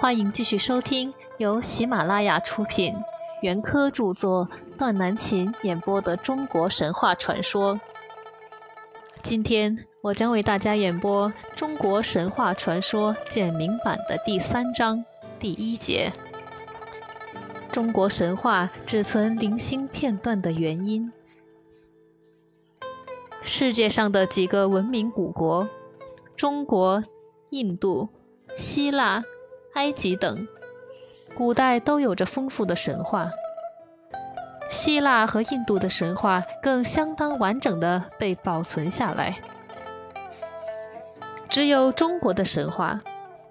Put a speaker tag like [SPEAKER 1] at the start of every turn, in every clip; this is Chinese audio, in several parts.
[SPEAKER 1] 欢迎继续收听由喜马拉雅出品、袁科著作、段南琴演播的中国神话传说。今天我将为大家演播《中国神话传说简明版》的第三章第一节：中国神话只存零星片段的原因。世界上的几个文明古国——中国、印度、希腊。埃及等古代都有着丰富的神话，希腊和印度的神话更相当完整的被保存下来。只有中国的神话，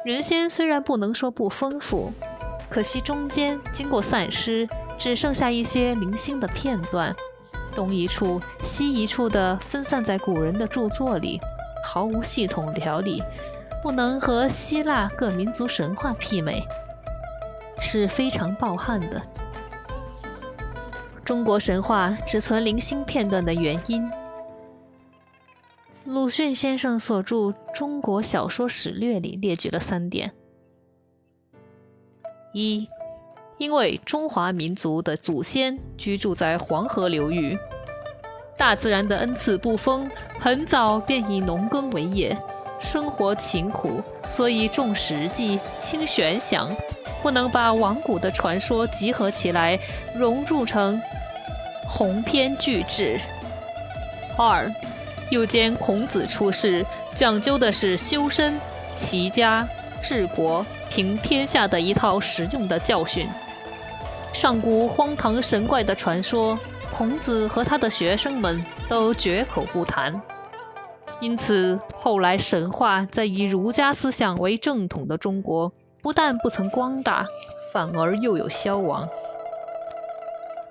[SPEAKER 1] 原先虽然不能说不丰富，可惜中间经过散失，只剩下一些零星的片段，东一处西一处的分散在古人的著作里，毫无系统条理。不能和希腊各民族神话媲美，是非常抱憾的。中国神话只存零星片段的原因，鲁迅先生所著《中国小说史略》里列举了三点：一，因为中华民族的祖先居住在黄河流域，大自然的恩赐不丰，很早便以农耕为业。生活勤苦，所以重实际轻玄想，不能把亡古的传说集合起来，融入成鸿篇巨制。二，又兼孔子出世讲究的是修身、齐家、治国、平天下的一套实用的教训。上古荒唐神怪的传说，孔子和他的学生们都绝口不谈。因此，后来神话在以儒家思想为正统的中国，不但不曾光大，反而又有消亡。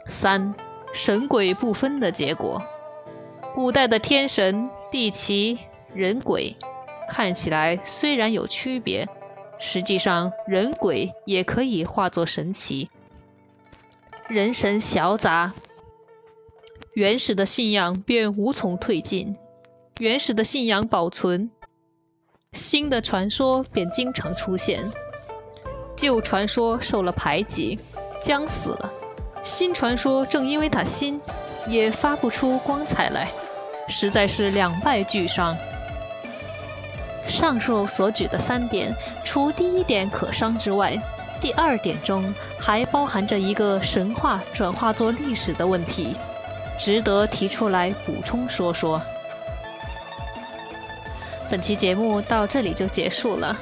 [SPEAKER 1] 三，神鬼不分的结果。古代的天神、地奇、人鬼，看起来虽然有区别，实际上人鬼也可以化作神奇。人神小杂，原始的信仰便无从退进。原始的信仰保存，新的传说便经常出现。旧传说受了排挤，将死了；新传说正因为它新，也发不出光彩来，实在是两败俱伤。上述所举的三点，除第一点可伤之外，第二点中还包含着一个神话转化作历史的问题，值得提出来补充说说。本期节目到这里就结束了，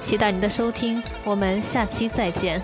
[SPEAKER 1] 期待您的收听，我们下期再见。